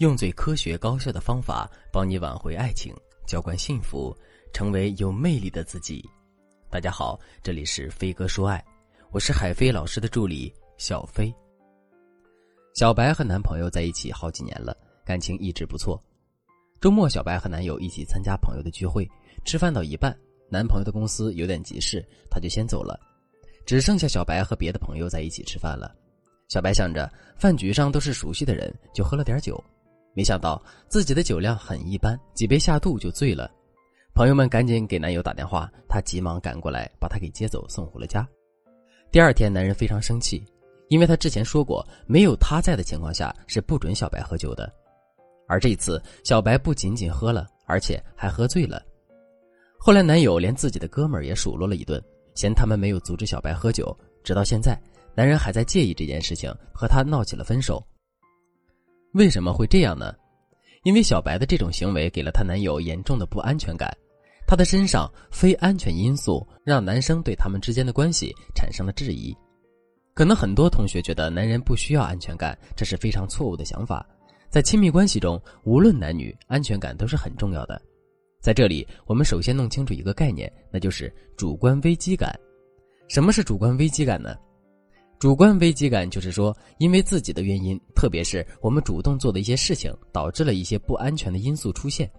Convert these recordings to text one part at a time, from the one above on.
用最科学高效的方法帮你挽回爱情，浇灌幸福，成为有魅力的自己。大家好，这里是飞哥说爱，我是海飞老师的助理小飞。小白和男朋友在一起好几年了，感情一直不错。周末，小白和男友一起参加朋友的聚会，吃饭到一半，男朋友的公司有点急事，他就先走了，只剩下小白和别的朋友在一起吃饭了。小白想着饭局上都是熟悉的人，就喝了点酒。没想到自己的酒量很一般，几杯下肚就醉了。朋友们赶紧给男友打电话，他急忙赶过来把他给接走，送回了家。第二天，男人非常生气，因为他之前说过，没有他在的情况下是不准小白喝酒的。而这一次，小白不仅仅喝了，而且还喝醉了。后来，男友连自己的哥们儿也数落了一顿，嫌他们没有阻止小白喝酒。直到现在，男人还在介意这件事情，和他闹起了分手。为什么会这样呢？因为小白的这种行为给了她男友严重的不安全感，她的身上非安全因素让男生对他们之间的关系产生了质疑。可能很多同学觉得男人不需要安全感，这是非常错误的想法。在亲密关系中，无论男女，安全感都是很重要的。在这里，我们首先弄清楚一个概念，那就是主观危机感。什么是主观危机感呢？主观危机感就是说，因为自己的原因，特别是我们主动做的一些事情，导致了一些不安全的因素出现。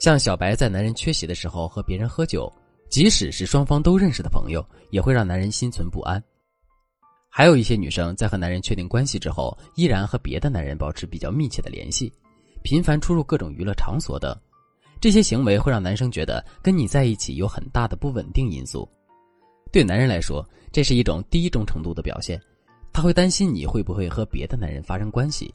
像小白在男人缺席的时候和别人喝酒，即使是双方都认识的朋友，也会让男人心存不安。还有一些女生在和男人确定关系之后，依然和别的男人保持比较密切的联系，频繁出入各种娱乐场所等，这些行为会让男生觉得跟你在一起有很大的不稳定因素。对男人来说，这是一种低忠诚度的表现，他会担心你会不会和别的男人发生关系，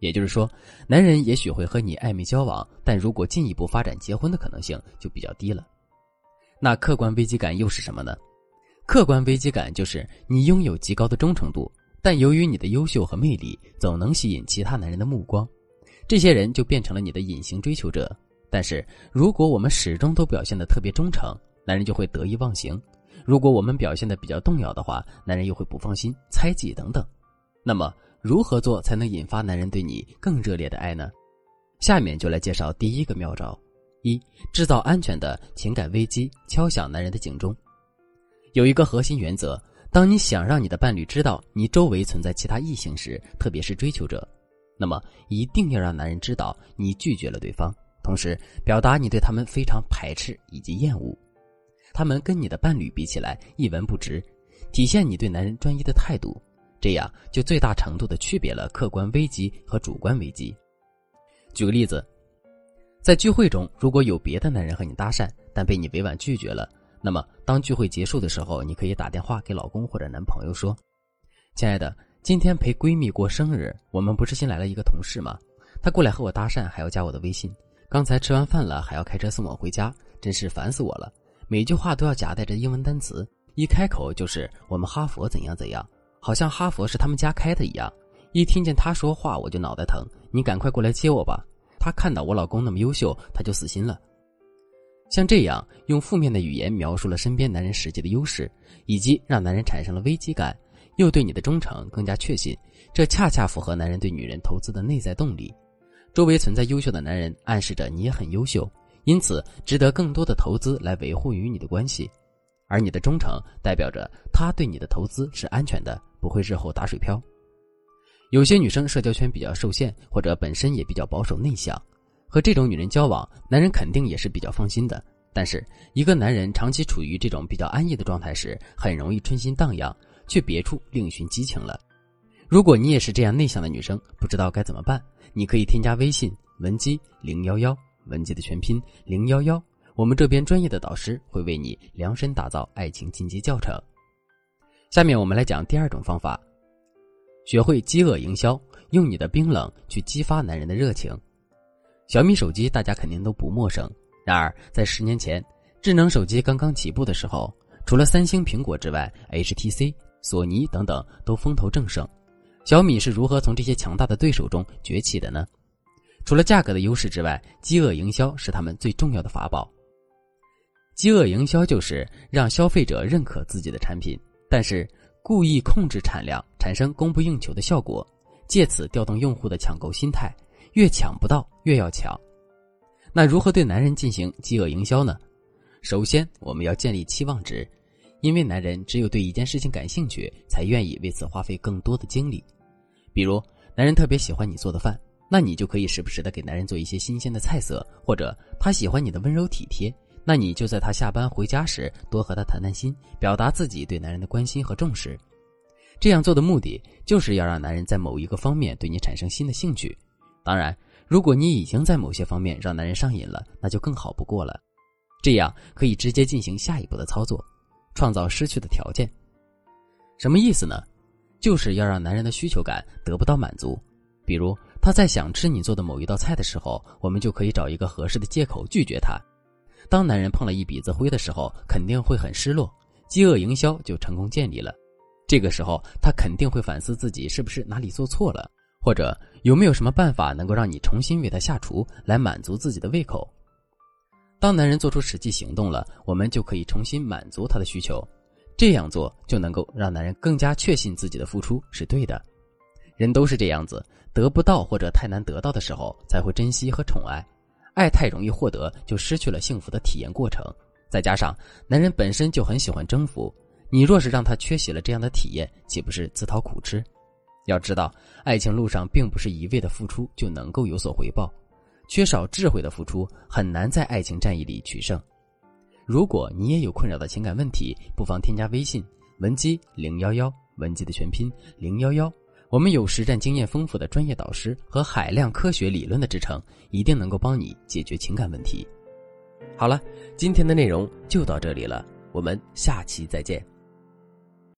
也就是说，男人也许会和你暧昧交往，但如果进一步发展结婚的可能性就比较低了。那客观危机感又是什么呢？客观危机感就是你拥有极高的忠诚度，但由于你的优秀和魅力总能吸引其他男人的目光，这些人就变成了你的隐形追求者。但是如果我们始终都表现的特别忠诚，男人就会得意忘形。如果我们表现的比较动摇的话，男人又会不放心、猜忌等等。那么，如何做才能引发男人对你更热烈的爱呢？下面就来介绍第一个妙招：一、制造安全的情感危机，敲响男人的警钟。有一个核心原则：当你想让你的伴侣知道你周围存在其他异性时，特别是追求者，那么一定要让男人知道你拒绝了对方，同时表达你对他们非常排斥以及厌恶。他们跟你的伴侣比起来一文不值，体现你对男人专一的态度，这样就最大程度的区别了客观危机和主观危机。举个例子，在聚会中，如果有别的男人和你搭讪，但被你委婉拒绝了，那么当聚会结束的时候，你可以打电话给老公或者男朋友说：“亲爱的，今天陪闺蜜过生日，我们不是新来了一个同事吗？他过来和我搭讪，还要加我的微信。刚才吃完饭了，还要开车送我回家，真是烦死我了。”每句话都要夹带着英文单词，一开口就是我们哈佛怎样怎样，好像哈佛是他们家开的一样。一听见他说话我就脑袋疼，你赶快过来接我吧。他看到我老公那么优秀，他就死心了。像这样用负面的语言描述了身边男人实际的优势，以及让男人产生了危机感，又对你的忠诚更加确信，这恰恰符合男人对女人投资的内在动力。周围存在优秀的男人，暗示着你也很优秀。因此，值得更多的投资来维护与你的关系，而你的忠诚代表着他对你的投资是安全的，不会日后打水漂。有些女生社交圈比较受限，或者本身也比较保守内向，和这种女人交往，男人肯定也是比较放心的。但是，一个男人长期处于这种比较安逸的状态时，很容易春心荡漾，去别处另寻激情了。如果你也是这样内向的女生，不知道该怎么办，你可以添加微信文姬零幺幺。文姬的全拼零幺幺，我们这边专业的导师会为你量身打造爱情进阶教程。下面我们来讲第二种方法，学会饥饿营销，用你的冰冷去激发男人的热情。小米手机大家肯定都不陌生，然而在十年前，智能手机刚刚起步的时候，除了三星、苹果之外，HTC、索尼等等都风头正盛。小米是如何从这些强大的对手中崛起的呢？除了价格的优势之外，饥饿营销是他们最重要的法宝。饥饿营销就是让消费者认可自己的产品，但是故意控制产量，产生供不应求的效果，借此调动用户的抢购心态，越抢不到越要抢。那如何对男人进行饥饿营销呢？首先，我们要建立期望值，因为男人只有对一件事情感兴趣，才愿意为此花费更多的精力。比如，男人特别喜欢你做的饭，那你就可以时不时的给男人做一些新鲜的菜色；或者他喜欢你的温柔体贴，那你就在他下班回家时多和他谈谈心，表达自己对男人的关心和重视。这样做的目的就是要让男人在某一个方面对你产生新的兴趣。当然，如果你已经在某些方面让男人上瘾了，那就更好不过了。这样可以直接进行下一步的操作，创造失去的条件。什么意思呢？就是要让男人的需求感得不到满足，比如他在想吃你做的某一道菜的时候，我们就可以找一个合适的借口拒绝他。当男人碰了一鼻子灰的时候，肯定会很失落，饥饿营销就成功建立了。这个时候，他肯定会反思自己是不是哪里做错了，或者有没有什么办法能够让你重新为他下厨，来满足自己的胃口。当男人做出实际行动了，我们就可以重新满足他的需求。这样做就能够让男人更加确信自己的付出是对的。人都是这样子，得不到或者太难得到的时候，才会珍惜和宠爱。爱太容易获得，就失去了幸福的体验过程。再加上男人本身就很喜欢征服，你若是让他缺席了这样的体验，岂不是自讨苦吃？要知道，爱情路上并不是一味的付出就能够有所回报，缺少智慧的付出很难在爱情战役里取胜。如果你也有困扰的情感问题，不妨添加微信文姬零幺幺，文姬的全拼零幺幺。我们有实战经验丰富的专业导师和海量科学理论的支撑，一定能够帮你解决情感问题。好了，今天的内容就到这里了，我们下期再见。